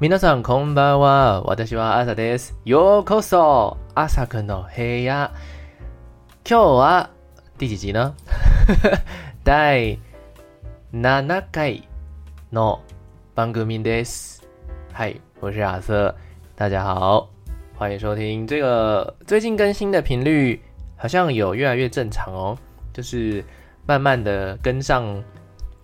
皆さんこんばんは。私は朝です。ようこそ朝くんの部屋。今日は第几集呢？第七回の番组です。嗨，我是亚瑟，大家好，欢迎收听这个最近更新的频率好像有越来越正常哦，就是慢慢的跟上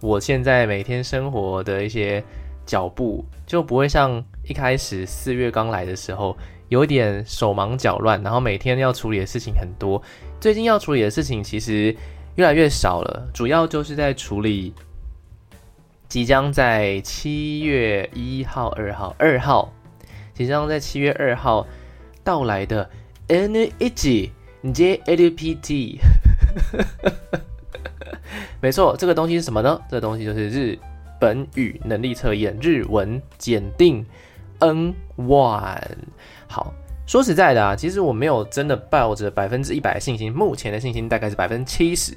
我现在每天生活的一些 脚步，就不会像一开始四月刚来的时候有点手忙脚乱，然后每天要处理的事情很多。最近要处理的事情其实越来越少了，主要就是在处理。即将在七月一号、二号、二号，即将在七月二号到来的 N1 JLPT，没错，这个东西是什么呢？这个东西就是日本语能力测验，日文检定 N1。好，说实在的啊，其实我没有真的抱着百分之一百的信心，目前的信心大概是百分之七十。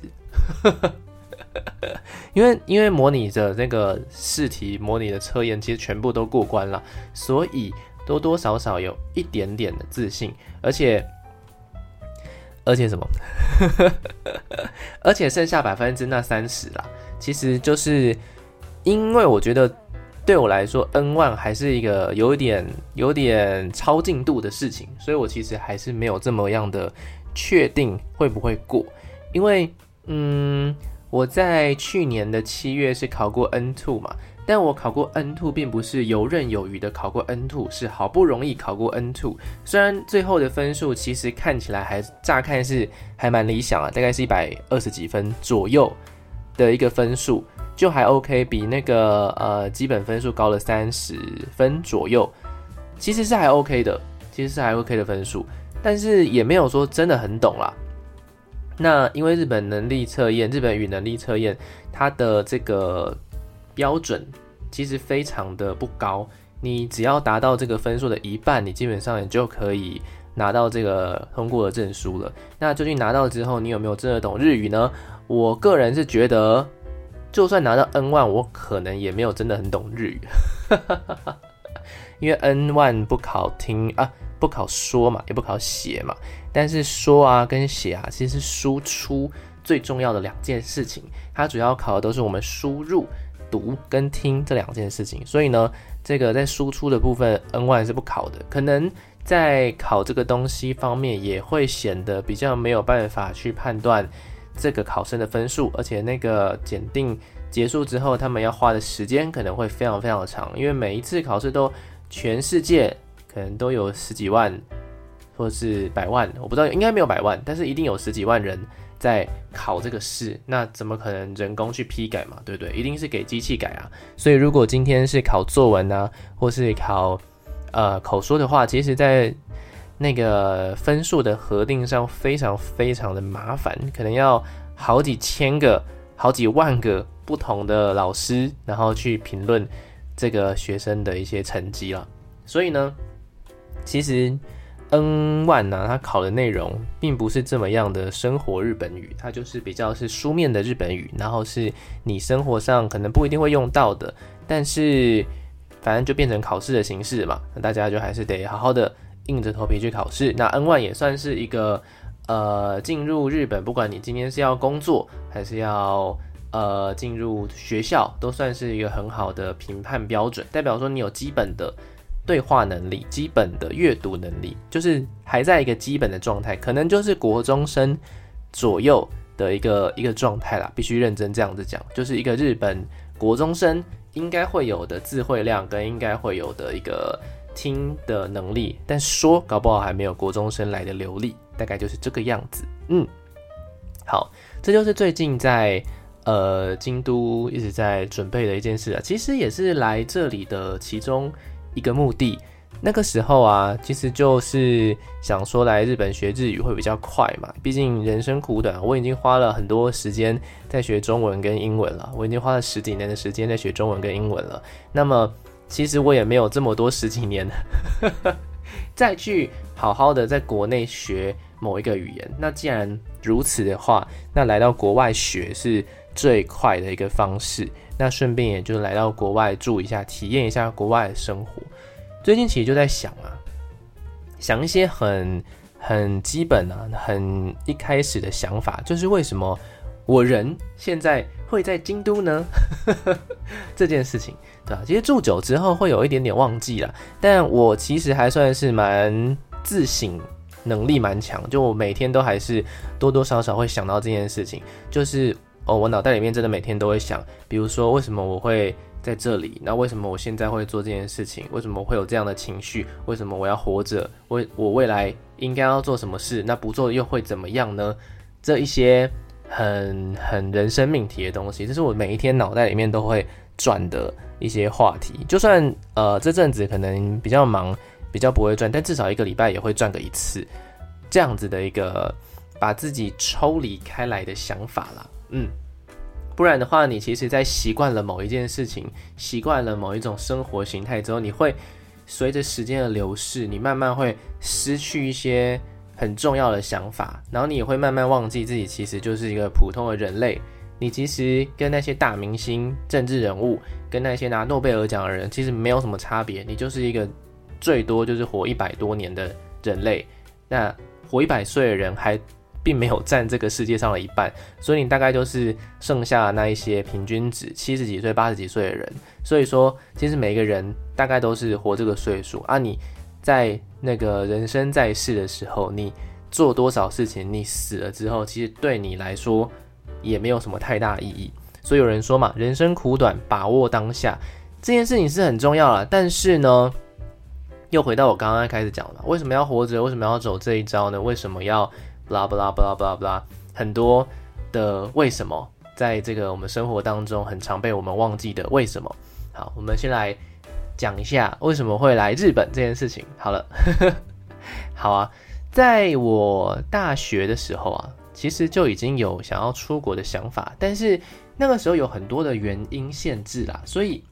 因为因为模拟的那个试题、模拟的测验，其实全部都过关了，所以多多少少有一点点的自信，而且而且什么？而且剩下百分之那三十啦，其实就是因为我觉得对我来说，N one 还是一个有点有点超进度的事情，所以我其实还是没有这么样的确定会不会过，因为嗯。我在去年的七月是考过 N two 嘛，但我考过 N two 并不是游刃有余的考过 N two，是好不容易考过 N two。虽然最后的分数其实看起来还乍看是还蛮理想啊，大概是一百二十几分左右的一个分数，就还 OK，比那个呃基本分数高了三十分左右，其实是还 OK 的，其实是还 OK 的分数，但是也没有说真的很懂啦。那因为日本能力测验、日本语能力测验，它的这个标准其实非常的不高。你只要达到这个分数的一半，你基本上也就可以拿到这个通过的证书了。那究竟拿到之后，你有没有真的懂日语呢？我个人是觉得，就算拿到 N1，我可能也没有真的很懂日语，因为 N1 不考听啊。不考说嘛，也不考写嘛，但是说啊跟写啊，其实是输出最重要的两件事情。它主要考的都是我们输入、读跟听这两件事情。所以呢，这个在输出的部分，N1 是不考的。可能在考这个东西方面，也会显得比较没有办法去判断这个考生的分数，而且那个检定结束之后，他们要花的时间可能会非常非常的长，因为每一次考试都全世界。可能都有十几万，或是百万，我不知道，应该没有百万，但是一定有十几万人在考这个试，那怎么可能人工去批改嘛？对不对？一定是给机器改啊。所以如果今天是考作文啊，或是考呃口说的话，其实在那个分数的核定上非常非常的麻烦，可能要好几千个、好几万个不同的老师，然后去评论这个学生的一些成绩了。所以呢。其实，N1 呢，它考的内容并不是这么样的生活日本语，它就是比较是书面的日本语，然后是你生活上可能不一定会用到的，但是反正就变成考试的形式嘛，那大家就还是得好好的硬着头皮去考试。那 N1 也算是一个呃进入日本，不管你今天是要工作还是要呃进入学校，都算是一个很好的评判标准，代表说你有基本的。对话能力、基本的阅读能力，就是还在一个基本的状态，可能就是国中生左右的一个一个状态啦。必须认真这样子讲，就是一个日本国中生应该会有的智慧量跟应该会有的一个听的能力，但说搞不好还没有国中生来的流利，大概就是这个样子。嗯，好，这就是最近在呃京都一直在准备的一件事啊，其实也是来这里的其中。一个目的，那个时候啊，其实就是想说来日本学日语会比较快嘛。毕竟人生苦短，我已经花了很多时间在学中文跟英文了，我已经花了十几年的时间在学中文跟英文了。那么，其实我也没有这么多十几年 再去好好的在国内学某一个语言。那既然如此的话，那来到国外学是最快的一个方式。那顺便也就来到国外住一下，体验一下国外的生活。最近其实就在想啊，想一些很很基本啊、很一开始的想法，就是为什么我人现在会在京都呢？这件事情，对啊？其实住久之后会有一点点忘记了，但我其实还算是蛮自省能力蛮强，就我每天都还是多多少少会想到这件事情，就是。哦，我脑袋里面真的每天都会想，比如说为什么我会在这里？那为什么我现在会做这件事情？为什么我会有这样的情绪？为什么我要活着？为我未来应该要做什么事？那不做又会怎么样呢？这一些很很人生命题的东西，这是我每一天脑袋里面都会转的一些话题。就算呃这阵子可能比较忙，比较不会转，但至少一个礼拜也会转个一次，这样子的一个把自己抽离开来的想法啦。嗯，不然的话，你其实，在习惯了某一件事情，习惯了某一种生活形态之后，你会随着时间的流逝，你慢慢会失去一些很重要的想法，然后你也会慢慢忘记自己其实就是一个普通的人类。你其实跟那些大明星、政治人物，跟那些拿诺贝尔奖的人，其实没有什么差别。你就是一个最多就是活一百多年的人类。那活一百岁的人还。并没有占这个世界上的一半，所以你大概就是剩下那一些平均值七十几岁、八十几岁的人。所以说，其实每个人大概都是活这个岁数啊。你在那个人生在世的时候，你做多少事情，你死了之后，其实对你来说也没有什么太大意义。所以有人说嘛，人生苦短，把握当下这件事情是很重要了。但是呢，又回到我刚刚开始讲的，为什么要活着？为什么要走这一招呢？为什么要？不啦不啦不啦不啦不啦，很多的为什么，在这个我们生活当中很常被我们忘记的为什么。好，我们先来讲一下为什么会来日本这件事情。好了，好啊，在我大学的时候啊，其实就已经有想要出国的想法，但是那个时候有很多的原因限制啦，所以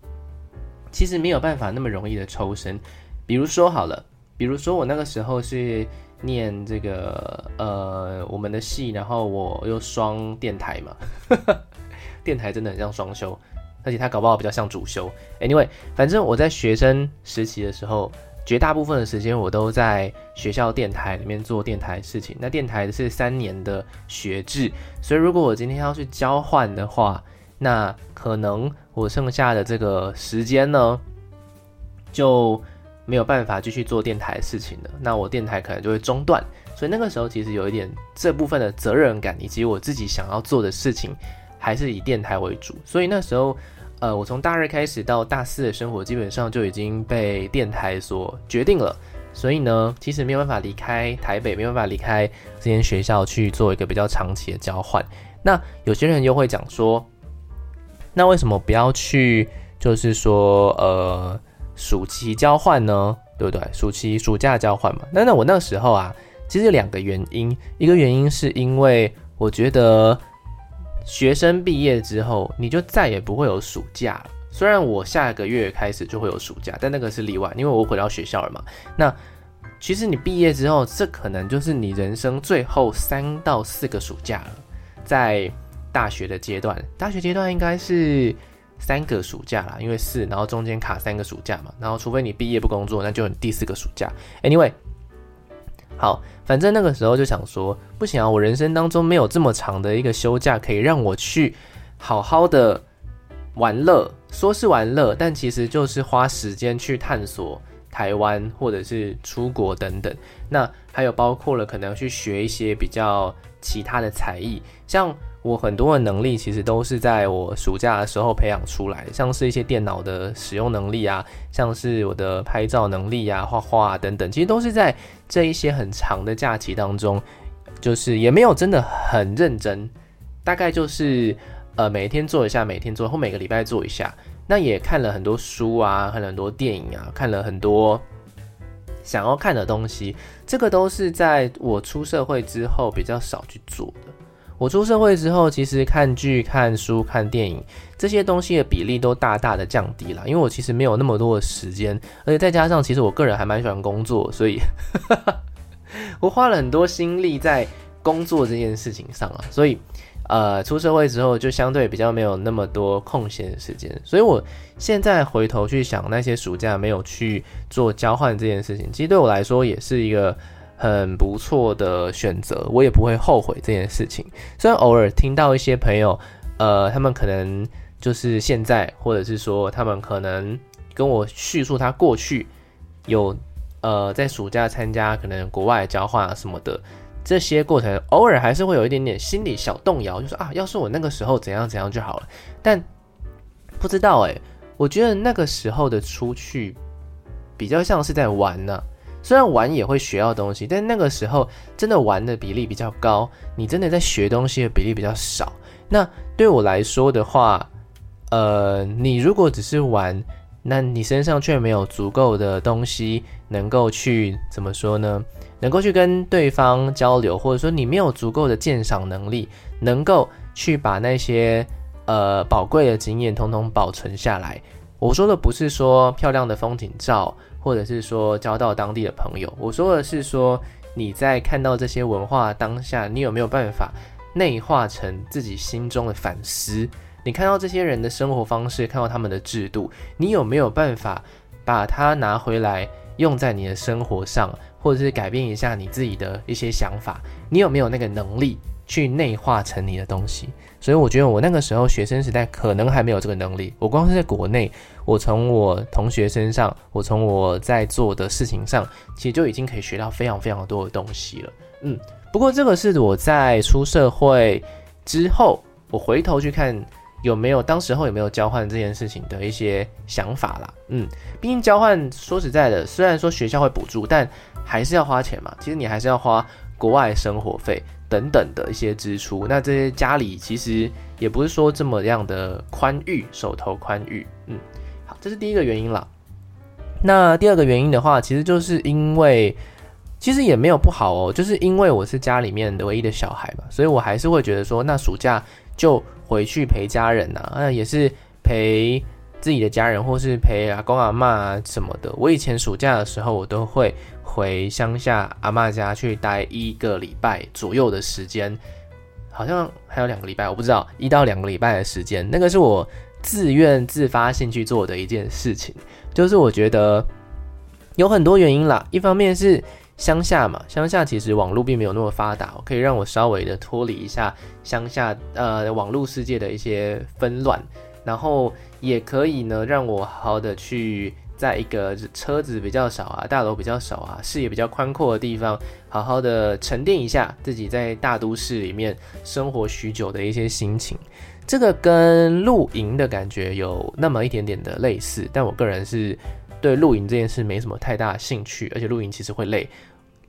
其实没有办法那么容易的抽身。比如说好了，比如说我那个时候是。念这个呃我们的系，然后我又双电台嘛，电台真的很像双修，而且它搞不好比较像主修。Anyway，反正我在学生时期的时候，绝大部分的时间我都在学校电台里面做电台事情。那电台是三年的学制，所以如果我今天要去交换的话，那可能我剩下的这个时间呢，就。没有办法继续做电台事情了，那我电台可能就会中断。所以那个时候其实有一点这部分的责任感，以及我自己想要做的事情，还是以电台为主。所以那时候，呃，我从大二开始到大四的生活，基本上就已经被电台所决定了。所以呢，其实没有办法离开台北，没有办法离开这间学校去做一个比较长期的交换。那有些人又会讲说，那为什么不要去？就是说，呃。暑期交换呢，对不对？暑期暑假交换嘛。那那我那时候啊，其实有两个原因。一个原因是因为我觉得学生毕业之后，你就再也不会有暑假了。虽然我下个月开始就会有暑假，但那个是例外，因为我回到学校了嘛。那其实你毕业之后，这可能就是你人生最后三到四个暑假了。在大学的阶段，大学阶段应该是。三个暑假啦，因为四，然后中间卡三个暑假嘛，然后除非你毕业不工作，那就第四个暑假。Anyway，好，反正那个时候就想说，不行啊，我人生当中没有这么长的一个休假可以让我去好好的玩乐，说是玩乐，但其实就是花时间去探索台湾或者是出国等等。那还有包括了可能去学一些比较其他的才艺，像。我很多的能力其实都是在我暑假的时候培养出来，像是一些电脑的使用能力啊，像是我的拍照能力啊、画画啊等等，其实都是在这一些很长的假期当中，就是也没有真的很认真，大概就是呃每天做一下，每天做或每个礼拜做一下。那也看了很多书啊，看了很多电影啊，看了很多想要看的东西，这个都是在我出社会之后比较少去做的。我出社会之后，其实看剧、看书、看电影这些东西的比例都大大的降低了，因为我其实没有那么多的时间，而且再加上其实我个人还蛮喜欢工作，所以 我花了很多心力在工作这件事情上啊，所以呃，出社会之后就相对比较没有那么多空闲的时间，所以我现在回头去想那些暑假没有去做交换这件事情，其实对我来说也是一个很不错的选择，我也不会后悔这件事情。虽然偶尔听到一些朋友，呃，他们可能就是现在，或者是说他们可能跟我叙述他过去有呃在暑假参加可能国外交换啊什么的。这些过程偶尔还是会有一点点心理小动摇，就是啊，要是我那个时候怎样怎样就好了。但不知道诶，我觉得那个时候的出去比较像是在玩呢、虽然玩也会学到东西，但那个时候真的玩的比例比较高，你真的在学东西的比例比较少。那对我来说的话，呃，你如果只是玩，那你身上却没有足够的东西能够去怎么说呢？能够去跟对方交流，或者说你没有足够的鉴赏能力，能够去把那些呃宝贵的经验统统保存下来。我说的不是说漂亮的风景照，或者是说交到当地的朋友，我说的是说你在看到这些文化当下，你有没有办法内化成自己心中的反思？你看到这些人的生活方式，看到他们的制度，你有没有办法把它拿回来用在你的生活上？或者是改变一下你自己的一些想法，你有没有那个能力去内化成你的东西？所以我觉得我那个时候学生时代可能还没有这个能力。我光是在国内，我从我同学身上，我从我在做的事情上，其实就已经可以学到非常非常多的东西了。嗯，不过这个是我在出社会之后，我回头去看。有没有当时候有没有交换这件事情的一些想法啦？嗯，毕竟交换说实在的，虽然说学校会补助，但还是要花钱嘛。其实你还是要花国外生活费等等的一些支出。那这些家里其实也不是说这么样的宽裕，手头宽裕。嗯，好，这是第一个原因啦。那第二个原因的话，其实就是因为其实也没有不好哦，就是因为我是家里面的唯一的小孩嘛，所以我还是会觉得说，那暑假就。回去陪家人呐、啊，那也是陪自己的家人，或是陪阿公阿嬷啊什么的。我以前暑假的时候，我都会回乡下阿嬷家去待一个礼拜左右的时间，好像还有两个礼拜，我不知道一到两个礼拜的时间。那个是我自愿自发性去做的一件事情，就是我觉得有很多原因啦，一方面是。乡下嘛，乡下其实网络并没有那么发达，可以让我稍微的脱离一下乡下呃网络世界的一些纷乱，然后也可以呢让我好好的去在一个车子比较少啊、大楼比较少啊、视野比较宽阔的地方，好好的沉淀一下自己在大都市里面生活许久的一些心情。这个跟露营的感觉有那么一点点的类似，但我个人是。对露营这件事没什么太大兴趣，而且露营其实会累，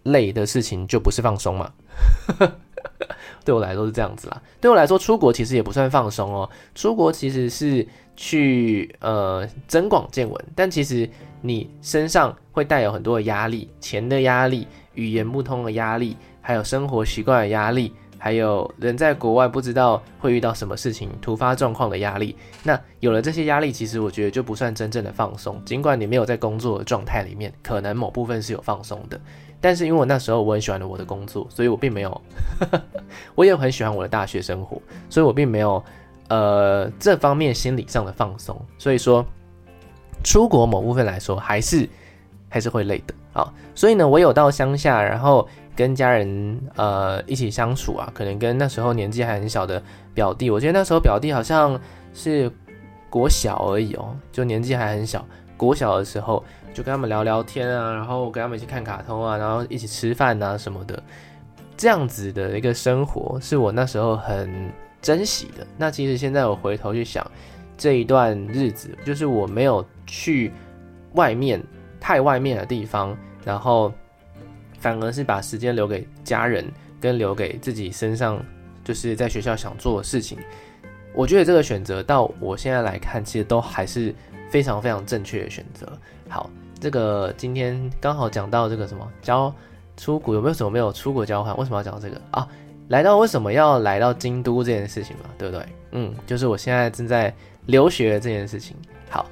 累的事情就不是放松嘛。对我来说是这样子啦。对我来说，出国其实也不算放松哦。出国其实是去呃增广见闻，但其实你身上会带有很多的压力，钱的压力、语言不通的压力，还有生活习惯的压力。还有人在国外不知道会遇到什么事情，突发状况的压力。那有了这些压力，其实我觉得就不算真正的放松。尽管你没有在工作的状态里面，可能某部分是有放松的。但是因为我那时候我很喜欢我的工作，所以我并没有，我也很喜欢我的大学生活，所以我并没有呃这方面心理上的放松。所以说，出国某部分来说还是还是会累的啊。所以呢，我有到乡下，然后。跟家人呃一起相处啊，可能跟那时候年纪还很小的表弟，我觉得那时候表弟好像是国小而已哦，就年纪还很小。国小的时候就跟他们聊聊天啊，然后跟他们一起看卡通啊，然后一起吃饭啊什么的，这样子的一个生活是我那时候很珍惜的。那其实现在我回头去想这一段日子，就是我没有去外面太外面的地方，然后。反而是把时间留给家人，跟留给自己身上，就是在学校想做的事情。我觉得这个选择到我现在来看，其实都还是非常非常正确的选择。好，这个今天刚好讲到这个什么交出国，有没有什么没有出国交换？为什么要讲这个啊？来到为什么要来到京都这件事情嘛，对不对？嗯，就是我现在正在留学这件事情。好。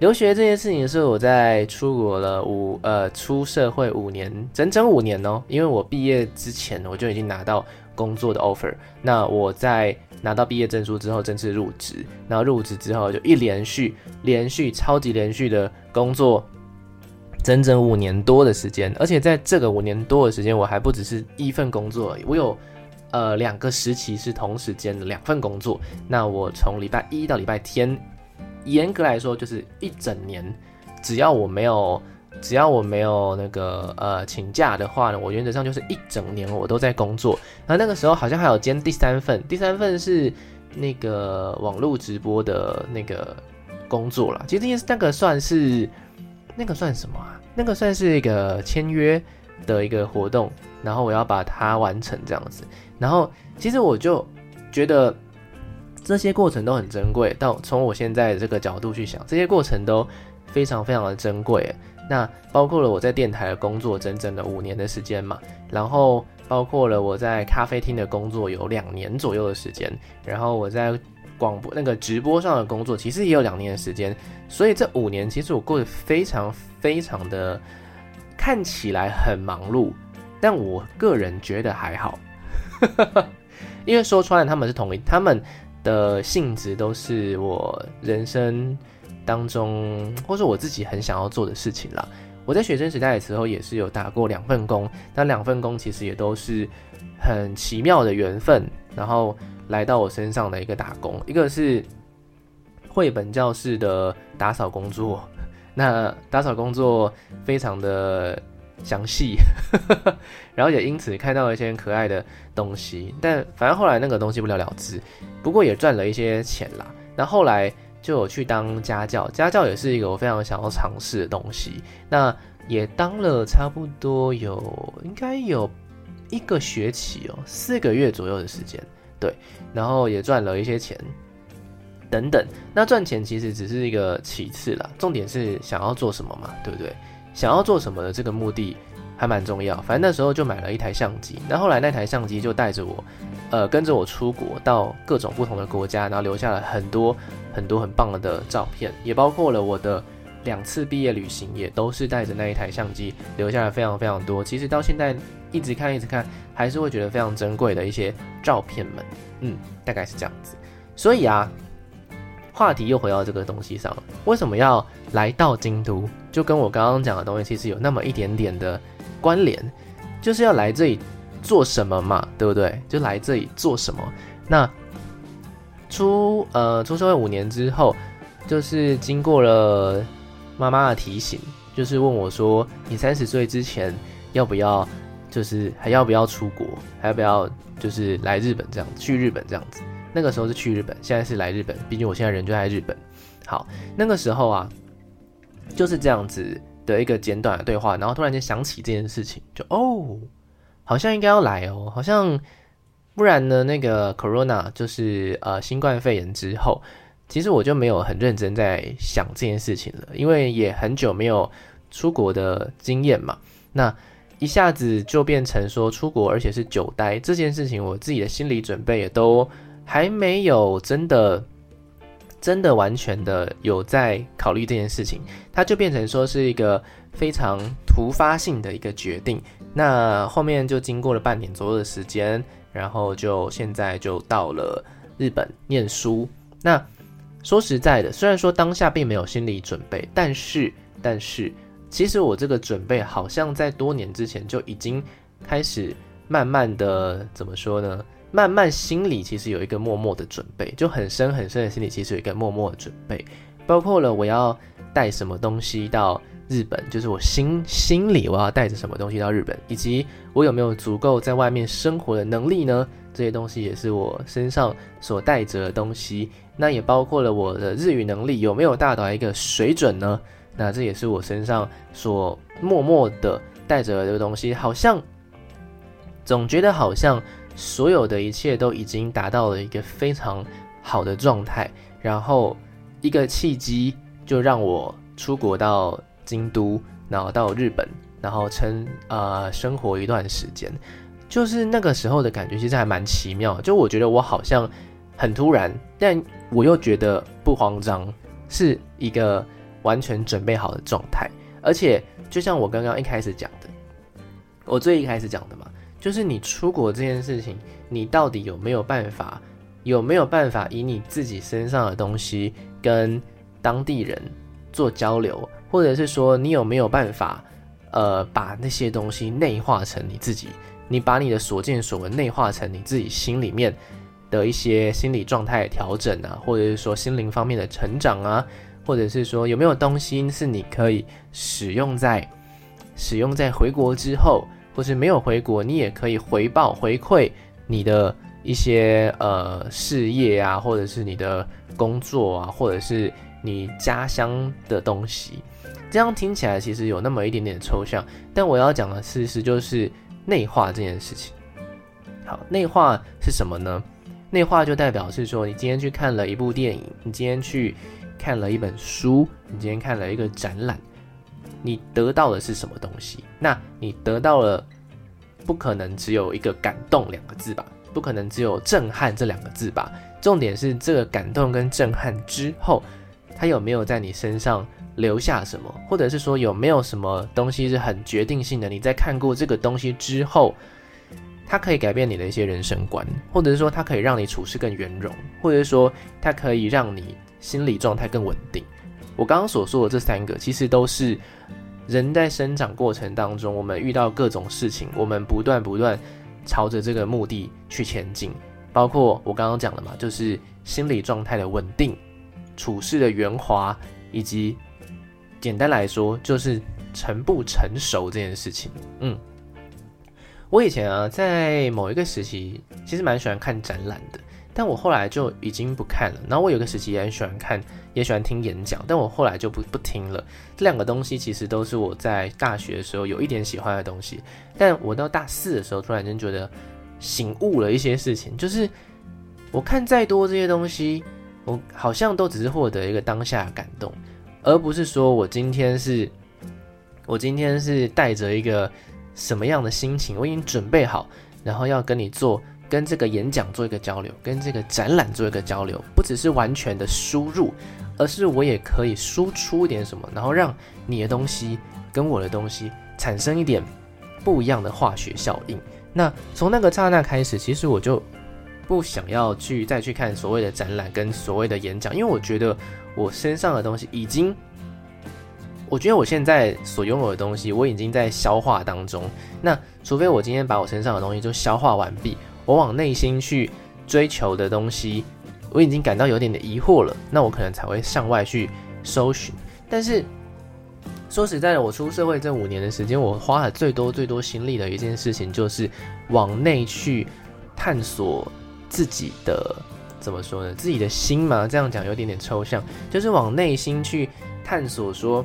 留学这件事情是我在出国了五呃出社会五年，整整五年哦，因为我毕业之前我就已经拿到工作的 offer。那我在拿到毕业证书之后正式入职，然后入职之后就一连续连续超级连续的工作，整整五年多的时间。而且在这个五年多的时间，我还不只是一份工作而已，我有呃两个时期是同时间的两份工作。那我从礼拜一到礼拜天，严格来说就是一整年，只要我没有。只要我没有那个呃请假的话呢，我原则上就是一整年我都在工作。然后那个时候好像还有兼第三份，第三份是那个网络直播的那个工作啦。其实那个算是那个算什么啊？那个算是一个签约的一个活动，然后我要把它完成这样子。然后其实我就觉得这些过程都很珍贵。到从我现在的这个角度去想，这些过程都非常非常的珍贵。那包括了我在电台的工作整整的五年的时间嘛，然后包括了我在咖啡厅的工作有两年左右的时间，然后我在广播那个直播上的工作其实也有两年的时间，所以这五年其实我过得非常非常的看起来很忙碌，但我个人觉得还好，因为说穿了他们是同一，他们的性质都是我人生。当中，或是我自己很想要做的事情啦。我在学生时代的时候也是有打过两份工，那两份工其实也都是很奇妙的缘分，然后来到我身上的一个打工。一个是绘本教室的打扫工作，那打扫工作非常的详细，然后也因此看到了一些可爱的东西。但反正后来那个东西不了了之，不过也赚了一些钱啦。那后来。就有去当家教，家教也是一个我非常想要尝试的东西。那也当了差不多有应该有一个学期哦，四个月左右的时间，对。然后也赚了一些钱，等等。那赚钱其实只是一个其次啦，重点是想要做什么嘛，对不对？想要做什么的这个目的还蛮重要。反正那时候就买了一台相机，那后来那台相机就带着我，呃，跟着我出国到各种不同的国家，然后留下了很多。很多很棒的照片，也包括了我的两次毕业旅行，也都是带着那一台相机留下了非常非常多。其实到现在一直看一直看，还是会觉得非常珍贵的一些照片们。嗯，大概是这样子。所以啊，话题又回到这个东西上了。为什么要来到京都？就跟我刚刚讲的东西其实有那么一点点的关联，就是要来这里做什么嘛，对不对？就来这里做什么？那。出呃出社会五年之后，就是经过了妈妈的提醒，就是问我说：“你三十岁之前要不要，就是还要不要出国，还要不要就是来日本这样，去日本这样子？”那个时候是去日本，现在是来日本，毕竟我现在人就在日本。好，那个时候啊，就是这样子的一个简短的对话，然后突然间想起这件事情，就哦，好像应该要来哦，好像。不然呢？那个 Corona 就是呃新冠肺炎之后，其实我就没有很认真在想这件事情了，因为也很久没有出国的经验嘛。那一下子就变成说出国，而且是久待这件事情，我自己的心理准备也都还没有真的真的完全的有在考虑这件事情，它就变成说是一个非常突发性的一个决定。那后面就经过了半年左右的时间。然后就现在就到了日本念书。那说实在的，虽然说当下并没有心理准备，但是但是，其实我这个准备好像在多年之前就已经开始慢慢的怎么说呢？慢慢心里其实有一个默默的准备，就很深很深的心里其实有一个默默的准备，包括了我要带什么东西到。日本就是我心心里我要带着什么东西到日本，以及我有没有足够在外面生活的能力呢？这些东西也是我身上所带着的东西。那也包括了我的日语能力有没有达到一个水准呢？那这也是我身上所默默的带着的这个东西。好像总觉得好像所有的一切都已经达到了一个非常好的状态，然后一个契机就让我出国到。京都，然后到日本，然后称呃生活一段时间，就是那个时候的感觉，其实还蛮奇妙。就我觉得我好像很突然，但我又觉得不慌张，是一个完全准备好的状态。而且就像我刚刚一开始讲的，我最一开始讲的嘛，就是你出国这件事情，你到底有没有办法，有没有办法以你自己身上的东西跟当地人做交流，或者是说你有没有办法，呃，把那些东西内化成你自己，你把你的所见所闻内化成你自己心里面的一些心理状态调整啊，或者是说心灵方面的成长啊，或者是说有没有东西是你可以使用在使用在回国之后。或是没有回国，你也可以回报回馈你的一些呃事业啊，或者是你的工作啊，或者是你家乡的东西。这样听起来其实有那么一点点抽象，但我要讲的事实就是内化这件事情。好，内化是什么呢？内化就代表是说，你今天去看了一部电影，你今天去看了一本书，你今天看了一个展览。你得到的是什么东西？那你得到了，不可能只有一个感动两个字吧？不可能只有震撼这两个字吧？重点是这个感动跟震撼之后，它有没有在你身上留下什么？或者是说有没有什么东西是很决定性的？你在看过这个东西之后，它可以改变你的一些人生观，或者是说它可以让你处事更圆融，或者是说它可以让你心理状态更稳定。我刚刚所说的这三个，其实都是人在生长过程当中，我们遇到各种事情，我们不断不断朝着这个目的去前进。包括我刚刚讲的嘛，就是心理状态的稳定、处事的圆滑，以及简单来说，就是成不成熟这件事情。嗯，我以前啊，在某一个时期，其实蛮喜欢看展览的。但我后来就已经不看了。然后我有个时期也很喜欢看，也喜欢听演讲，但我后来就不不听了。这两个东西其实都是我在大学的时候有一点喜欢的东西，但我到大四的时候突然间觉得醒悟了一些事情，就是我看再多这些东西，我好像都只是获得一个当下感动，而不是说我今天是，我今天是带着一个什么样的心情，我已经准备好，然后要跟你做。跟这个演讲做一个交流，跟这个展览做一个交流，不只是完全的输入，而是我也可以输出一点什么，然后让你的东西跟我的东西产生一点不一样的化学效应。那从那个刹那开始，其实我就不想要去再去看所谓的展览跟所谓的演讲，因为我觉得我身上的东西已经，我觉得我现在所拥有的东西，我已经在消化当中。那除非我今天把我身上的东西就消化完毕。我往内心去追求的东西，我已经感到有点的疑惑了，那我可能才会向外去搜寻。但是说实在的，我出社会这五年的时间，我花了最多最多心力的一件事情，就是往内去探索自己的，怎么说呢？自己的心嘛，这样讲有点点抽象，就是往内心去探索，说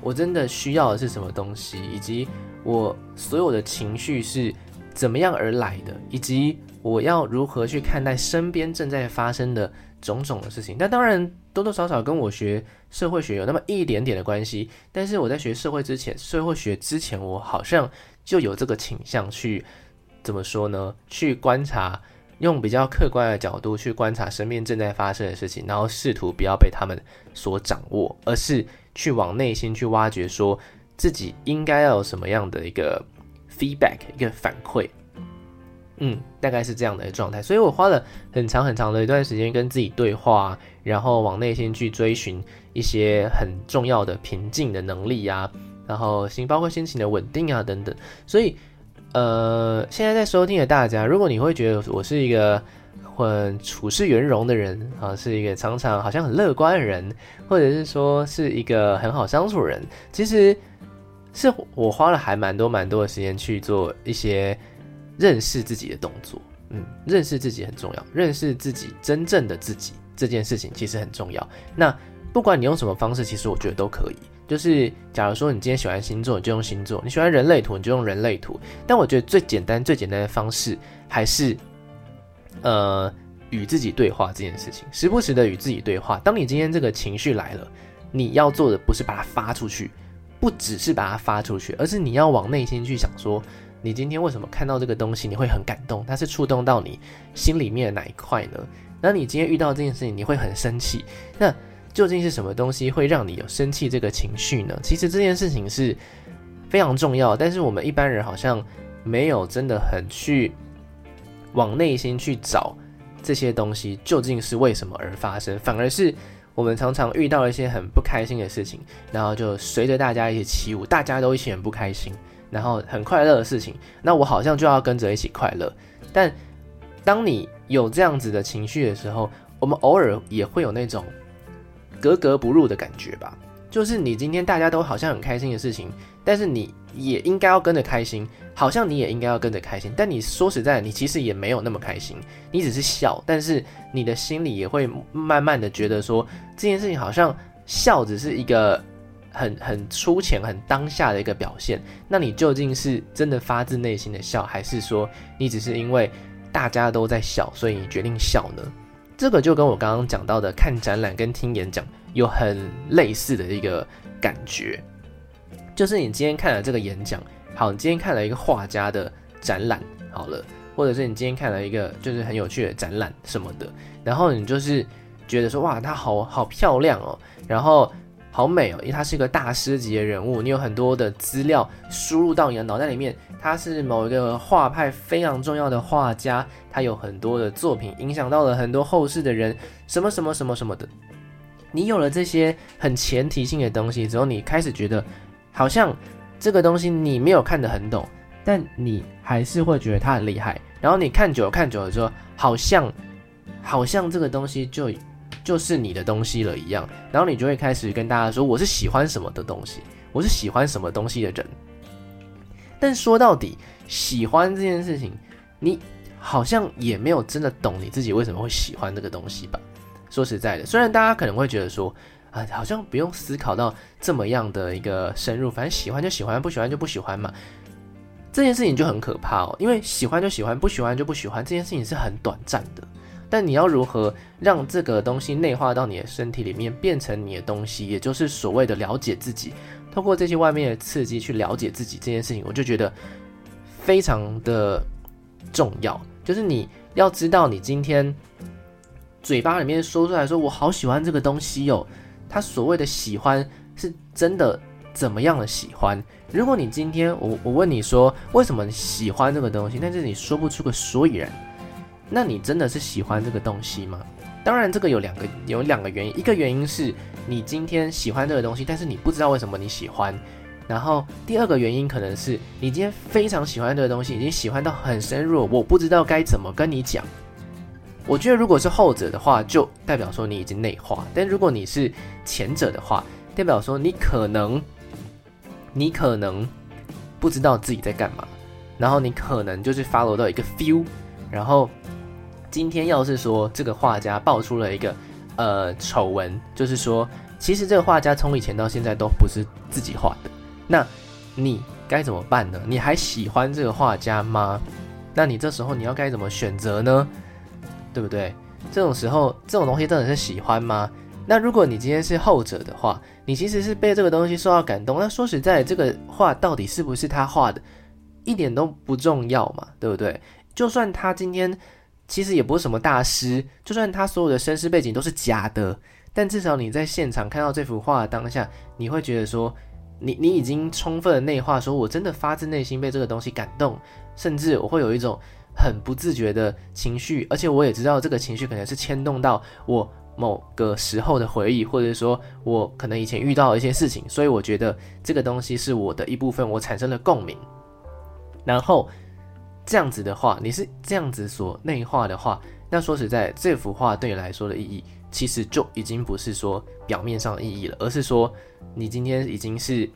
我真的需要的是什么东西，以及我所有的情绪是。怎么样而来的，以及我要如何去看待身边正在发生的种种的事情？那当然多多少少跟我学社会学有那么一点点的关系。但是我在学社会之前，社会学之前，我好像就有这个倾向去怎么说呢？去观察，用比较客观的角度去观察身边正在发生的事情，然后试图不要被他们所掌握，而是去往内心去挖掘，说自己应该要有什么样的一个。Feedback 一个反馈，嗯，大概是这样的一个状态，所以我花了很长很长的一段时间跟自己对话，然后往内心去追寻一些很重要的平静的能力啊，然后心包括心情的稳定啊等等。所以，呃，现在在收听的大家，如果你会觉得我是一个很处事圆融的人啊，是一个常常好像很乐观的人，或者是说是一个很好相处的人，其实。是我花了还蛮多蛮多的时间去做一些认识自己的动作，嗯，认识自己很重要，认识自己真正的自己这件事情其实很重要。那不管你用什么方式，其实我觉得都可以。就是假如说你今天喜欢星座，你就用星座；你喜欢人类图，你就用人类图。但我觉得最简单、最简单的方式还是，呃，与自己对话这件事情，时不时的与自己对话。当你今天这个情绪来了，你要做的不是把它发出去。不只是把它发出去，而是你要往内心去想说，你今天为什么看到这个东西你会很感动？它是触动到你心里面的哪一块呢？那你今天遇到这件事情你会很生气，那究竟是什么东西会让你有生气这个情绪呢？其实这件事情是非常重要，但是我们一般人好像没有真的很去往内心去找这些东西究竟是为什么而发生，反而是我们常常遇到一些很不开心的事情，然后就随着大家一起起舞，大家都一起很不开心，然后很快乐的事情，那我好像就要跟着一起快乐。但当你有这样子的情绪的时候，我们偶尔也会有那种格格不入的感觉吧。就是你今天大家都好像很开心的事情，但是你也应该要跟着开心，好像你也应该要跟着开心。但你说实在，你其实也没有那么开心，你只是笑，但是你的心里也会慢慢的觉得说，这件事情好像笑只是一个很很粗浅、很当下的一个表现。那你究竟是真的发自内心的笑，还是说你只是因为大家都在笑，所以你决定笑呢？这个就跟我刚刚讲到的看展览跟听演讲。有很类似的一个感觉，就是你今天看了这个演讲，好，你今天看了一个画家的展览，好了，或者是你今天看了一个就是很有趣的展览什么的，然后你就是觉得说哇，它好好漂亮哦，然后好美哦，因为他是一个大师级的人物，你有很多的资料输入到你的脑袋里面，他是某一个画派非常重要的画家，他有很多的作品影响到了很多后世的人，什么什么什么什么的。你有了这些很前提性的东西之后，你开始觉得好像这个东西你没有看得很懂，但你还是会觉得他很厉害。然后你看久了看久了之后，好像好像这个东西就就是你的东西了一样。然后你就会开始跟大家说，我是喜欢什么的东西，我是喜欢什么东西的人。但说到底，喜欢这件事情，你好像也没有真的懂你自己为什么会喜欢这个东西吧。说实在的，虽然大家可能会觉得说，啊，好像不用思考到这么样的一个深入，反正喜欢就喜欢，不喜欢就不喜欢嘛。这件事情就很可怕哦，因为喜欢就喜欢，不喜欢就不喜欢，这件事情是很短暂的。但你要如何让这个东西内化到你的身体里面，变成你的东西，也就是所谓的了解自己，透过这些外面的刺激去了解自己这件事情，我就觉得非常的重要。就是你要知道，你今天。嘴巴里面说出来说，我好喜欢这个东西哦。他所谓的喜欢是真的怎么样的喜欢？如果你今天我我问你说，为什么你喜欢这个东西，但是你说不出个所以然，那你真的是喜欢这个东西吗？当然，这个有两个有两个原因，一个原因是你今天喜欢这个东西，但是你不知道为什么你喜欢。然后第二个原因可能是你今天非常喜欢这个东西，已经喜欢到很深入，我不知道该怎么跟你讲。我觉得，如果是后者的话，就代表说你已经内化；但如果你是前者的话，代表说你可能，你可能不知道自己在干嘛，然后你可能就是 follow 到一个 feel，然后今天要是说这个画家爆出了一个呃丑闻，就是说其实这个画家从以前到现在都不是自己画的，那你该怎么办呢？你还喜欢这个画家吗？那你这时候你要该怎么选择呢？对不对？这种时候，这种东西真的是喜欢吗？那如果你今天是后者的话，你其实是被这个东西受到感动。那说实在，这个画到底是不是他画的，一点都不重要嘛，对不对？就算他今天其实也不是什么大师，就算他所有的身世背景都是假的，但至少你在现场看到这幅画的当下，你会觉得说，你你已经充分的内化，说我真的发自内心被这个东西感动，甚至我会有一种。很不自觉的情绪，而且我也知道这个情绪可能是牵动到我某个时候的回忆，或者说我可能以前遇到一些事情，所以我觉得这个东西是我的一部分，我产生了共鸣。然后这样子的话，你是这样子所内化的话，那说实在，这幅画对你来说的意义，其实就已经不是说表面上的意义了，而是说你今天已经是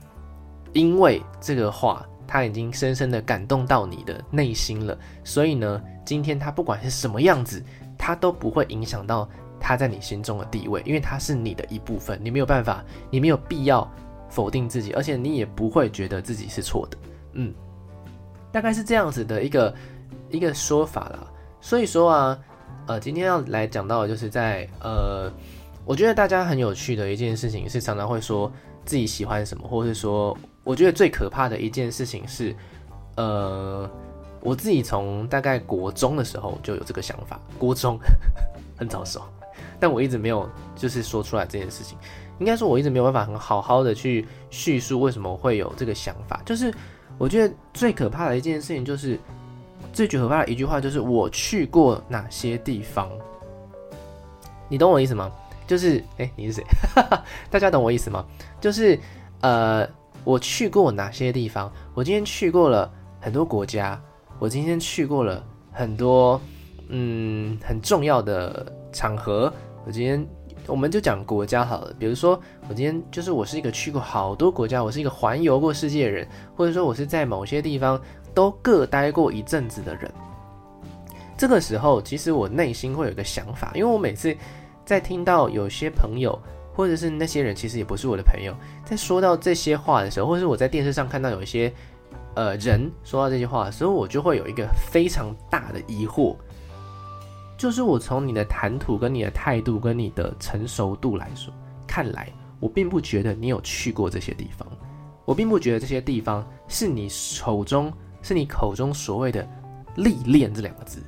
因为这个画。他已经深深的感动到你的内心了，所以呢，今天他不管是什么样子，他都不会影响到他在你心中的地位，因为他是你的一部分，你没有办法，你没有必要否定自己，而且你也不会觉得自己是错的，嗯，大概是这样子的一个一个说法啦。所以说啊，呃，今天要来讲到的就是在呃，我觉得大家很有趣的一件事情是，常常会说自己喜欢什么，或是说。我觉得最可怕的一件事情是，呃，我自己从大概国中的时候就有这个想法，国中 很早熟，但我一直没有就是说出来这件事情。应该说，我一直没有办法很好好的去叙述为什么会有这个想法。就是我觉得最可怕的一件事情就是，最最可怕的一句话就是我去过哪些地方。你懂我意思吗？就是，哎、你是谁？大家懂我意思吗？就是，呃，我去过哪些地方？我今天去过了很多国家，我今天去过了很多，嗯，很重要的场合。我今天，我们就讲国家好了。比如说，我今天就是我是一个去过好多国家，我是一个环游过世界的人，或者说我是在某些地方都各待过一阵子的人。这个时候，其实我内心会有一个想法，因为我每次。在听到有些朋友，或者是那些人，其实也不是我的朋友，在说到这些话的时候，或者是我在电视上看到有一些呃人说到这些话的时候，我就会有一个非常大的疑惑，就是我从你的谈吐、跟你的态度、跟你的成熟度来说，看来我并不觉得你有去过这些地方，我并不觉得这些地方是你手中、是你口中所谓的历练这两个字，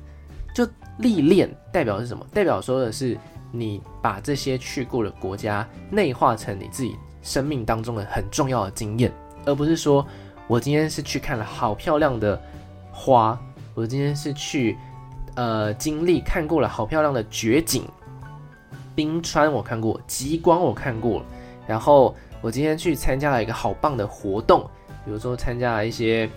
就历练代表是什么？代表说的是。你把这些去过的国家内化成你自己生命当中的很重要的经验，而不是说我今天是去看了好漂亮的花，我今天是去呃经历看过了好漂亮的绝景，冰川我看过，极光我看过，然后我今天去参加了一个好棒的活动，比如说参加了一些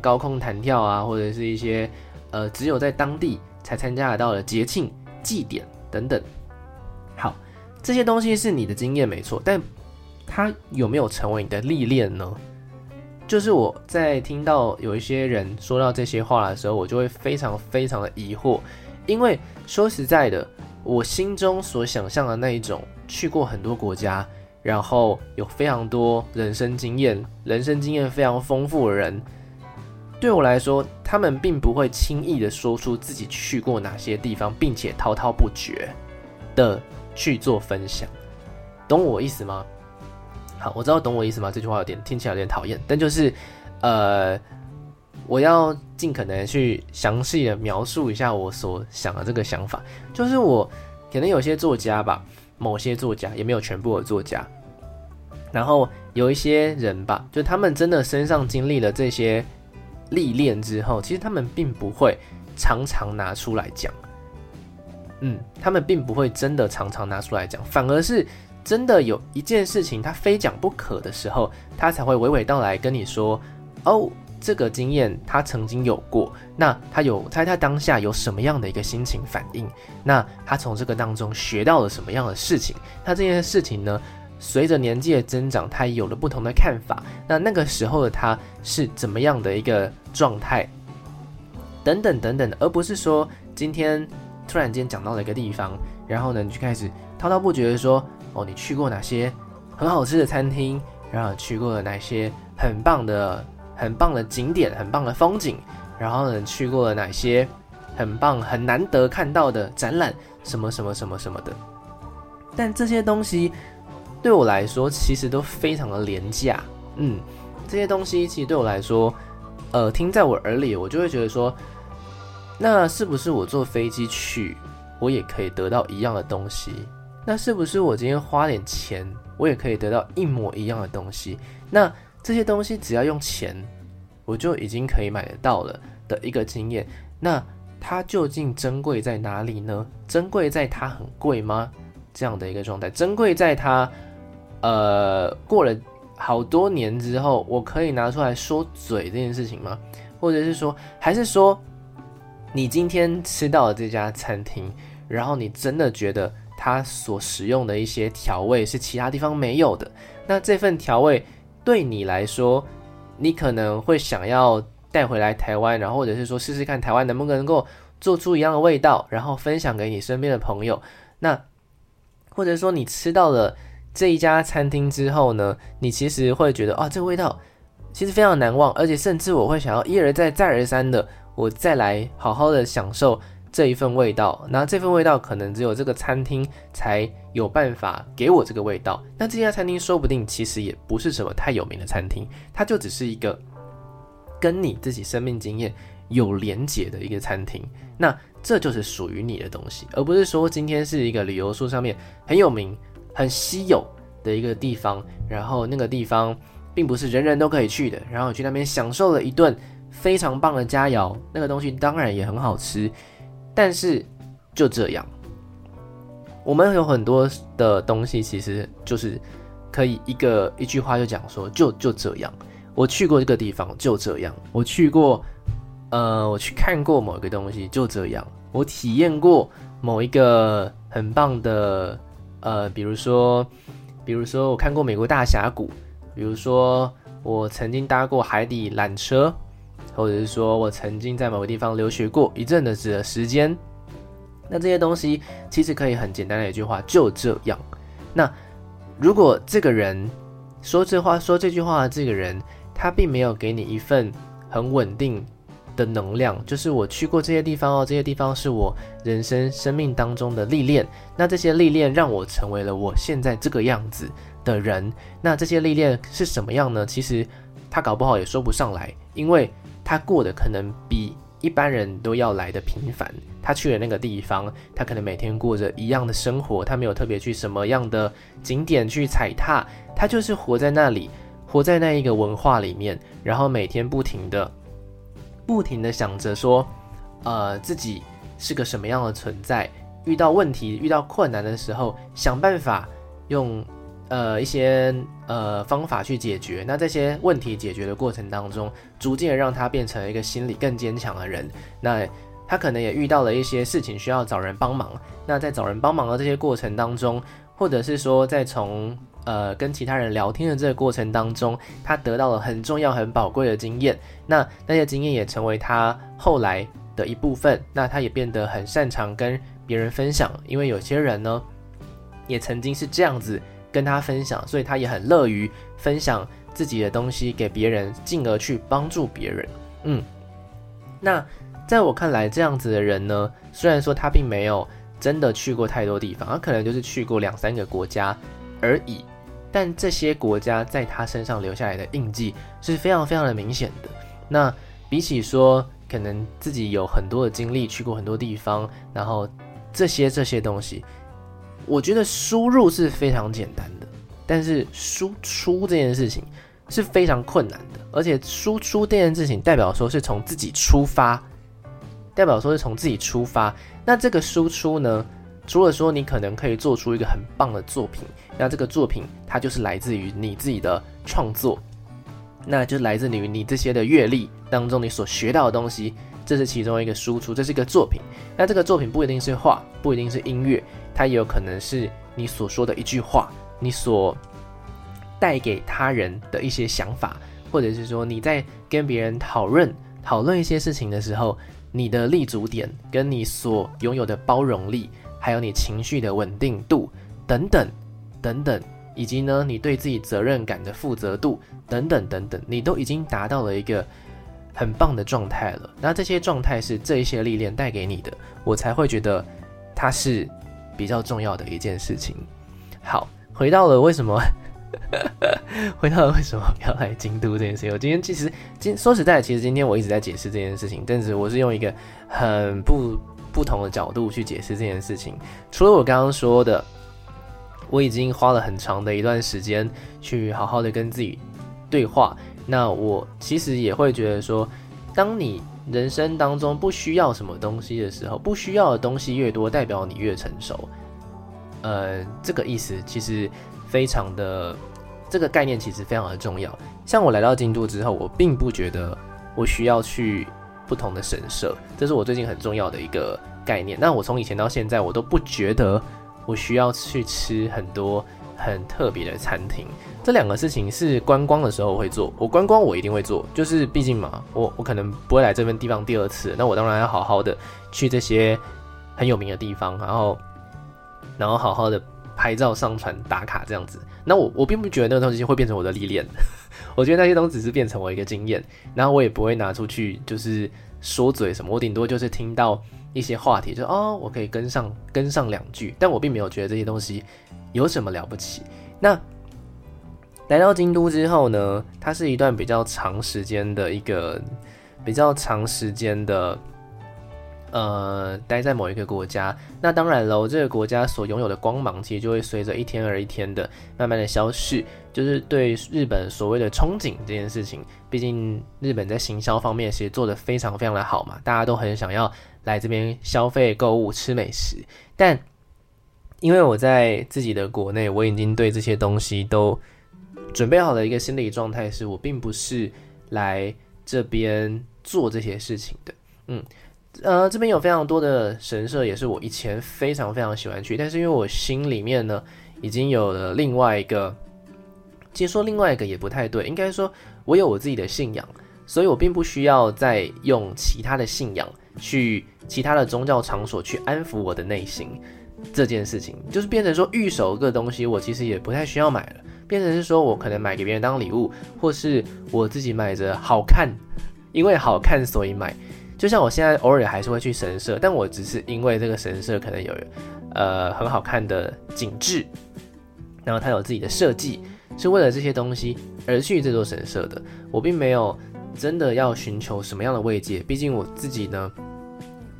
高空弹跳啊，或者是一些呃只有在当地才参加得到的节庆祭典等等。好，这些东西是你的经验没错，但它有没有成为你的历练呢？就是我在听到有一些人说到这些话的时候，我就会非常非常的疑惑，因为说实在的，我心中所想象的那一种去过很多国家，然后有非常多人生经验、人生经验非常丰富的人，对我来说，他们并不会轻易的说出自己去过哪些地方，并且滔滔不绝的。去做分享，懂我意思吗？好，我知道懂我意思吗？这句话有点听起来有点讨厌，但就是，呃，我要尽可能去详细的描述一下我所想的这个想法。就是我可能有些作家吧，某些作家也没有全部的作家，然后有一些人吧，就他们真的身上经历了这些历练之后，其实他们并不会常常拿出来讲。嗯，他们并不会真的常常拿出来讲，反而是真的有一件事情他非讲不可的时候，他才会娓娓道来跟你说：“哦，这个经验他曾经有过，那他有在他当下有什么样的一个心情反应？那他从这个当中学到了什么样的事情？他这件事情呢，随着年纪的增长，他有了不同的看法。那那个时候的他是怎么样的一个状态？等等等等的，而不是说今天。”突然间讲到了一个地方，然后呢，你就开始滔滔不绝的说：“哦，你去过哪些很好吃的餐厅？然后去过了哪些很棒的、很棒的景点、很棒的风景？然后呢，去过了哪些很棒、很难得看到的展览？什么什么什么什么的。”但这些东西对我来说，其实都非常的廉价。嗯，这些东西其实对我来说，呃，听在我耳里，我就会觉得说。那是不是我坐飞机去，我也可以得到一样的东西？那是不是我今天花点钱，我也可以得到一模一样的东西？那这些东西只要用钱，我就已经可以买得到了的一个经验。那它究竟珍贵在哪里呢？珍贵在它很贵吗？这样的一个状态，珍贵在它，呃，过了好多年之后，我可以拿出来说嘴这件事情吗？或者是说，还是说？你今天吃到了这家餐厅，然后你真的觉得它所使用的一些调味是其他地方没有的，那这份调味对你来说，你可能会想要带回来台湾，然后或者是说试试看台湾能不能够做出一样的味道，然后分享给你身边的朋友。那或者说你吃到了这一家餐厅之后呢，你其实会觉得啊，这个味道其实非常难忘，而且甚至我会想要一而再再而三的。我再来好好的享受这一份味道，那这份味道可能只有这个餐厅才有办法给我这个味道。那这家餐厅说不定其实也不是什么太有名的餐厅，它就只是一个跟你自己生命经验有连结的一个餐厅。那这就是属于你的东西，而不是说今天是一个旅游书上面很有名、很稀有的一个地方，然后那个地方并不是人人都可以去的，然后去那边享受了一顿。非常棒的佳肴，那个东西当然也很好吃，但是就这样。我们有很多的东西，其实就是可以一个一句话就讲说，就就这样。我去过这个地方，就这样。我去过，呃，我去看过某一个东西，就这样。我体验过某一个很棒的，呃，比如说，比如说我看过美国大峡谷，比如说我曾经搭过海底缆车，或者是说我曾经在某个地方留学过一阵子的时间。那这些东西其实可以很简单的一句话，就这样。那如果这个人说这话，说这句话的这个人，他并没有给你一份很稳定的能量，就是我去过这些地方哦，这些地方是我人生生命当中的历练。那这些历练让我成为了我现在这个样子的人。那这些历练是什么样呢？其实他搞不好也说不上来，因为他过得可能比一般人都要来得平凡。他去了那个地方，他可能每天过着一样的生活，他没有特别去什么样的景点去踩踏，他就是活在那里，活在那一个文化里面，然后每天不停的、不停的想着说，呃，自己是个什么样的存在，遇到问题、遇到困难的时候，想办法用呃一些呃方法去解决。那这些问题解决的过程当中，逐渐让他变成一个心理更坚强的人。那他可能也遇到了一些事情需要找人帮忙。那在找人帮忙的这些过程当中，或者是说在从呃跟其他人聊天的这个过程当中，他得到了很重要、很宝贵的经验。那那些经验也成为他后来的一部分。那他也变得很擅长跟别人分享，因为有些人呢，也曾经是这样子跟他分享，所以他也很乐于分享自己的东西给别人，进而去帮助别人。嗯，那。在我看来，这样子的人呢，虽然说他并没有真的去过太多地方，他可能就是去过两三个国家而已，但这些国家在他身上留下来的印记是非常非常的明显的。那比起说可能自己有很多的经历，去过很多地方，然后这些这些东西，我觉得输入是非常简单的，但是输出这件事情是非常困难的，而且输出这件事情代表说是从自己出发。代表说是从自己出发，那这个输出呢，除了说你可能可以做出一个很棒的作品，那这个作品它就是来自于你自己的创作，那就来自于你这些的阅历当中你所学到的东西，这是其中一个输出，这是一个作品。那这个作品不一定是画，不一定是音乐，它也有可能是你所说的一句话，你所带给他人的一些想法，或者是说你在跟别人讨论讨论一些事情的时候。你的立足点，跟你所拥有的包容力，还有你情绪的稳定度，等等，等等，以及呢，你对自己责任感的负责度，等等，等等，你都已经达到了一个很棒的状态了。那这些状态是这一些历练带给你的，我才会觉得它是比较重要的一件事情。好，回到了为什么。回到了为什么要来京都这件事情，我今天其实今说实在，其实今天我一直在解释这件事情，但是我是用一个很不不同的角度去解释这件事情。除了我刚刚说的，我已经花了很长的一段时间去好好的跟自己对话。那我其实也会觉得说，当你人生当中不需要什么东西的时候，不需要的东西越多，代表你越成熟。呃，这个意思其实。非常的，这个概念其实非常的重要。像我来到京都之后，我并不觉得我需要去不同的神社，这是我最近很重要的一个概念。那我从以前到现在，我都不觉得我需要去吃很多很特别的餐厅。这两个事情是观光的时候会做，我观光我一定会做，就是毕竟嘛，我我可能不会来这边地方第二次，那我当然要好好的去这些很有名的地方，然后然后好好的。拍照、上传、打卡这样子，那我我并不觉得那个东西会变成我的历练，我觉得那些东西只是变成我一个经验，然后我也不会拿出去就是说嘴什么，我顶多就是听到一些话题，就哦，我可以跟上跟上两句，但我并没有觉得这些东西有什么了不起。那来到京都之后呢，它是一段比较长时间的一个比较长时间的呃，待在某一个国家，那当然喽，这个国家所拥有的光芒，其实就会随着一天而一天的慢慢的消逝。就是对日本所谓的憧憬这件事情，毕竟日本在行销方面其实做得非常非常的好嘛，大家都很想要来这边消费、购物、吃美食。但因为我在自己的国内，我已经对这些东西都准备好了一个心理状态，是我并不是来这边做这些事情的，嗯。呃，这边有非常多的神社，也是我以前非常非常喜欢去，但是因为我心里面呢，已经有了另外一个，其实说另外一个也不太对，应该说我有我自己的信仰，所以我并不需要再用其他的信仰去其他的宗教场所去安抚我的内心。这件事情就是变成说御守个东西，我其实也不太需要买了，变成是说我可能买给别人当礼物，或是我自己买着好看，因为好看所以买。就像我现在偶尔还是会去神社，但我只是因为这个神社可能有呃很好看的景致，然后它有自己的设计，是为了这些东西而去这座神社的。我并没有真的要寻求什么样的慰藉，毕竟我自己呢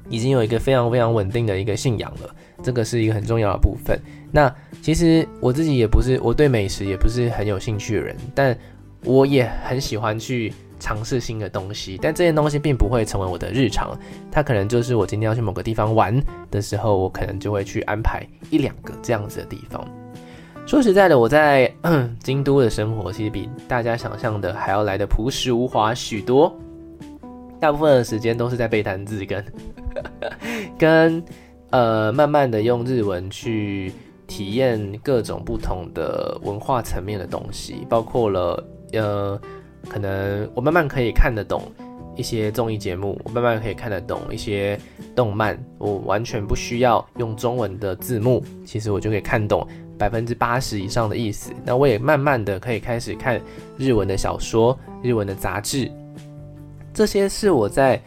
已经有一个非常非常稳定的一个信仰了，这个是一个很重要的部分。那其实我自己也不是，我对美食也不是很有兴趣的人，但我也很喜欢去。尝试新的东西，但这些东西并不会成为我的日常。它可能就是我今天要去某个地方玩的时候，我可能就会去安排一两个这样子的地方。说实在的，我在京都的生活其实比大家想象的还要来得朴实无华许多。大部分的时间都是在背单字跟跟 呃，慢慢的用日文去体验各种不同的文化层面的东西，包括了呃。可能我慢慢可以看得懂一些综艺节目，我慢慢可以看得懂一些动漫，我完全不需要用中文的字幕，其实我就可以看懂百分之八十以上的意思。那我也慢慢的可以开始看日文的小说、日文的杂志，这些是我在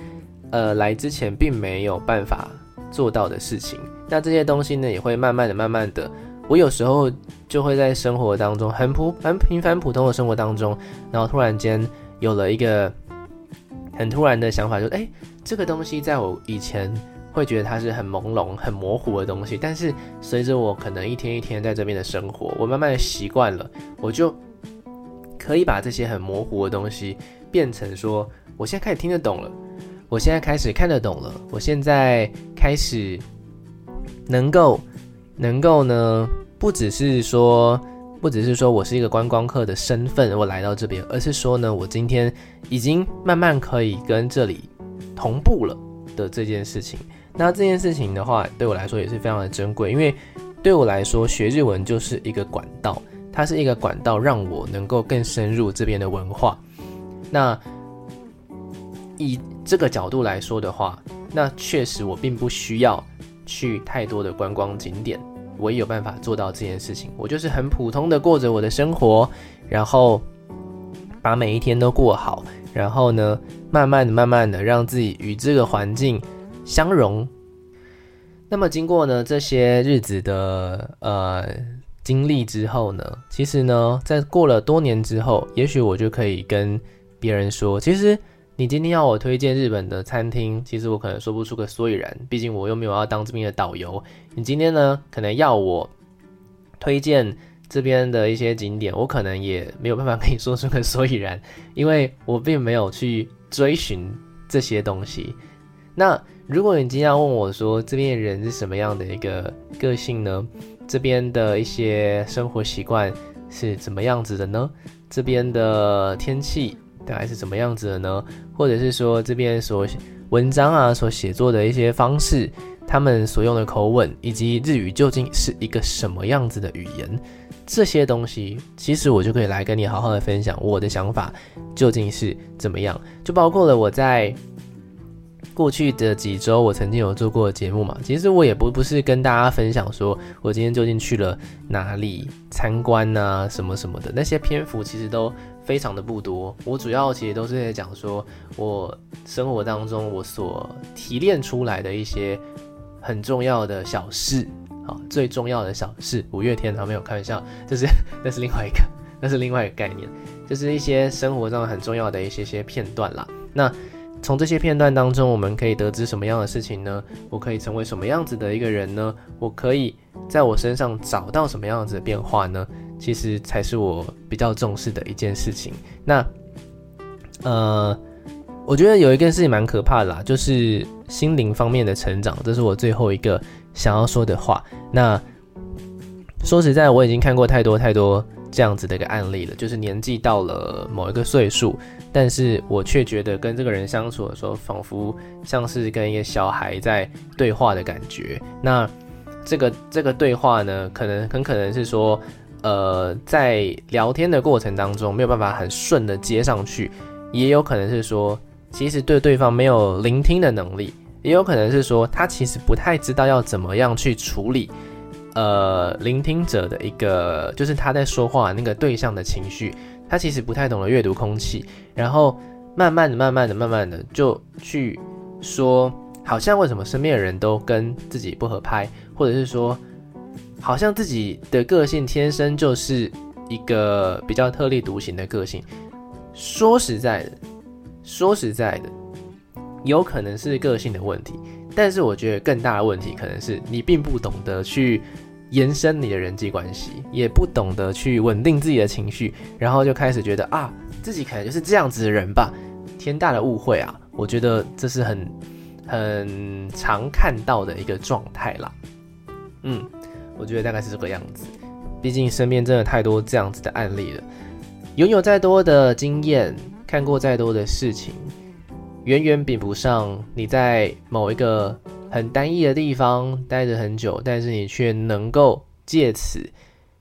呃来之前并没有办法做到的事情。那这些东西呢，也会慢慢的、慢慢的。我有时候就会在生活当中很普很平凡普通的生活当中，然后突然间有了一个很突然的想法，就哎，这个东西在我以前会觉得它是很朦胧、很模糊的东西，但是随着我可能一天一天在这边的生活，我慢慢的习惯了，我就可以把这些很模糊的东西变成说，我现在开始听得懂了，我现在开始看得懂了，我现在开始能够。能够呢，不只是说，不只是说我是一个观光客的身份，我来到这边，而是说呢，我今天已经慢慢可以跟这里同步了的这件事情。那这件事情的话，对我来说也是非常的珍贵，因为对我来说，学日文就是一个管道，它是一个管道，让我能够更深入这边的文化。那以这个角度来说的话，那确实我并不需要。去太多的观光景点，我也有办法做到这件事情。我就是很普通的过着我的生活，然后把每一天都过好，然后呢，慢慢的、慢慢的让自己与这个环境相融。那么经过呢这些日子的呃经历之后呢，其实呢，在过了多年之后，也许我就可以跟别人说，其实。你今天要我推荐日本的餐厅，其实我可能说不出个所以然，毕竟我又没有要当这边的导游。你今天呢，可能要我推荐这边的一些景点，我可能也没有办法跟你说出个所以然，因为我并没有去追寻这些东西。那如果你今天要问我说这边的人是什么样的一个个性呢？这边的一些生活习惯是怎么样子的呢？这边的天气？大概是怎么样子的呢？或者是说这边所文章啊所写作的一些方式，他们所用的口吻，以及日语究竟是一个什么样子的语言？这些东西其实我就可以来跟你好好的分享我的想法究竟是怎么样，就包括了我在过去的几周我曾经有做过节目嘛。其实我也不不是跟大家分享说我今天究竟去了哪里参观啊什么什么的，那些篇幅其实都。非常的不多，我主要其实都是在讲说，我生活当中我所提炼出来的一些很重要的小事，啊，最重要的小事。五月天，啊，没有开玩笑，就是那是另外一个，那是另外一个概念，就是一些生活中很重要的一些些片段啦。那从这些片段当中，我们可以得知什么样的事情呢？我可以成为什么样子的一个人呢？我可以在我身上找到什么样子的变化呢？其实才是我比较重视的一件事情。那，呃，我觉得有一件事情蛮可怕的啦，就是心灵方面的成长，这是我最后一个想要说的话。那说实在，我已经看过太多太多这样子的一个案例了，就是年纪到了某一个岁数，但是我却觉得跟这个人相处的时候，仿佛像是跟一个小孩在对话的感觉。那这个这个对话呢，可能很可能是说。呃，在聊天的过程当中，没有办法很顺的接上去，也有可能是说，其实对对方没有聆听的能力，也有可能是说，他其实不太知道要怎么样去处理，呃，聆听者的一个，就是他在说话那个对象的情绪，他其实不太懂得阅读空气，然后慢慢的、慢慢的、慢慢的就去说，好像为什么身边的人都跟自己不合拍，或者是说。好像自己的个性天生就是一个比较特立独行的个性。说实在的，说实在的，有可能是个性的问题，但是我觉得更大的问题可能是你并不懂得去延伸你的人际关系，也不懂得去稳定自己的情绪，然后就开始觉得啊，自己可能就是这样子的人吧。天大的误会啊！我觉得这是很很常看到的一个状态啦。嗯。我觉得大概是这个样子，毕竟身边真的太多这样子的案例了。拥有再多的经验，看过再多的事情，远远比不上你在某一个很单一的地方待着很久，但是你却能够借此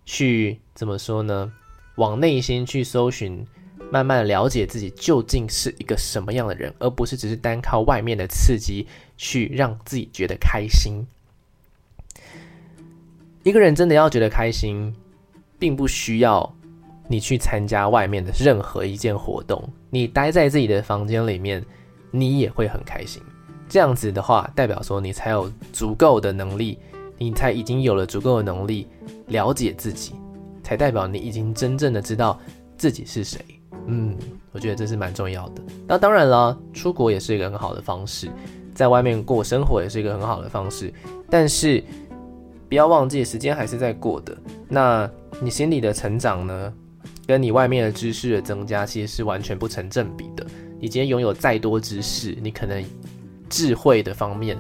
去怎么说呢？往内心去搜寻，慢慢了解自己究竟是一个什么样的人，而不是只是单靠外面的刺激去让自己觉得开心。一个人真的要觉得开心，并不需要你去参加外面的任何一件活动，你待在自己的房间里面，你也会很开心。这样子的话，代表说你才有足够的能力，你才已经有了足够的能力了解自己，才代表你已经真正的知道自己是谁。嗯，我觉得这是蛮重要的。那当然了，出国也是一个很好的方式，在外面过生活也是一个很好的方式，但是。不要忘记，时间还是在过的。那你心里的成长呢？跟你外面的知识的增加，其实是完全不成正比的。你今天拥有再多知识，你可能智慧的方面，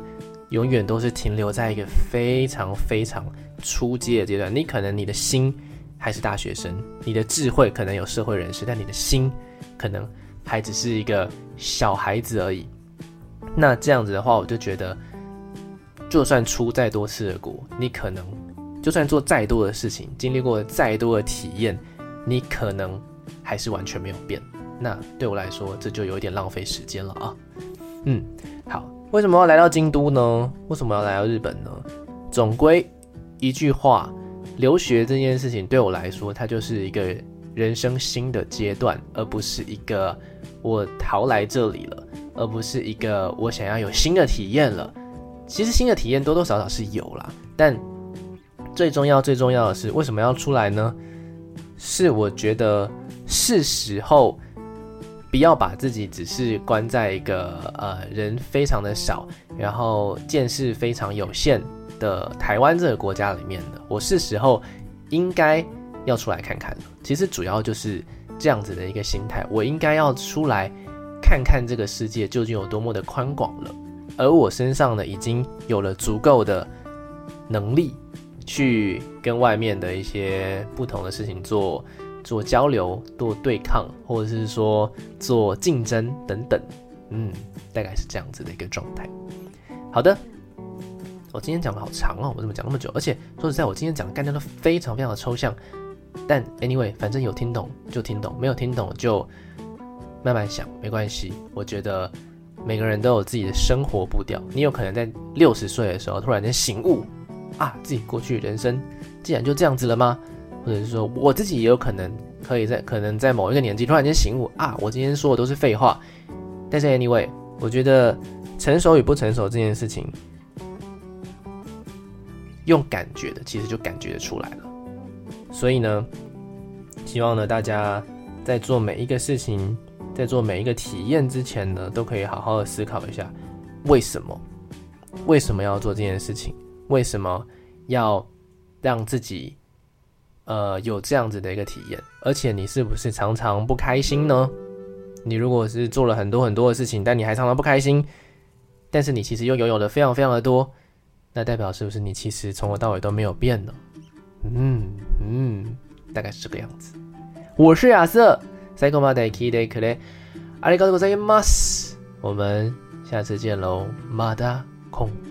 永远都是停留在一个非常非常初阶的阶段。你可能你的心还是大学生，你的智慧可能有社会人士，但你的心可能还只是一个小孩子而已。那这样子的话，我就觉得。就算出再多次的国，你可能就算做再多的事情，经历过再多的体验，你可能还是完全没有变。那对我来说，这就有点浪费时间了啊。嗯，好，为什么要来到京都呢？为什么要来到日本呢？总归一句话，留学这件事情对我来说，它就是一个人生新的阶段，而不是一个我逃来这里了，而不是一个我想要有新的体验了。其实新的体验多多少少是有啦，但最重要最重要的是为什么要出来呢？是我觉得是时候不要把自己只是关在一个呃人非常的少，然后见识非常有限的台湾这个国家里面的。我是时候应该要出来看看了。其实主要就是这样子的一个心态，我应该要出来看看这个世界究竟有多么的宽广了。而我身上呢，已经有了足够的能力，去跟外面的一些不同的事情做做交流、做对抗，或者是说做竞争等等。嗯，大概是这样子的一个状态。好的，我今天讲的好长哦，我怎么讲那么久？而且说实在，我今天讲的概念都非常非常的抽象。但 anyway，反正有听懂就听懂，没有听懂就慢慢想，没关系。我觉得。每个人都有自己的生活步调，你有可能在六十岁的时候突然间醒悟，啊，自己过去人生既然就这样子了吗？或者是说我自己也有可能可以在可能在某一个年纪突然间醒悟，啊，我今天说的都是废话。但是 anyway，我觉得成熟与不成熟这件事情，用感觉的其实就感觉得出来了。所以呢，希望呢大家在做每一个事情。在做每一个体验之前呢，都可以好好的思考一下，为什么？为什么要做这件事情？为什么要让自己呃有这样子的一个体验？而且你是不是常常不开心呢？你如果是做了很多很多的事情，但你还常常不开心，但是你其实又拥有的非常非常的多，那代表是不是你其实从头到尾都没有变呢？嗯嗯，大概是这个样子。我是亚瑟，最后まで闻いてくれありがとうございます。我们下次见喽，また今。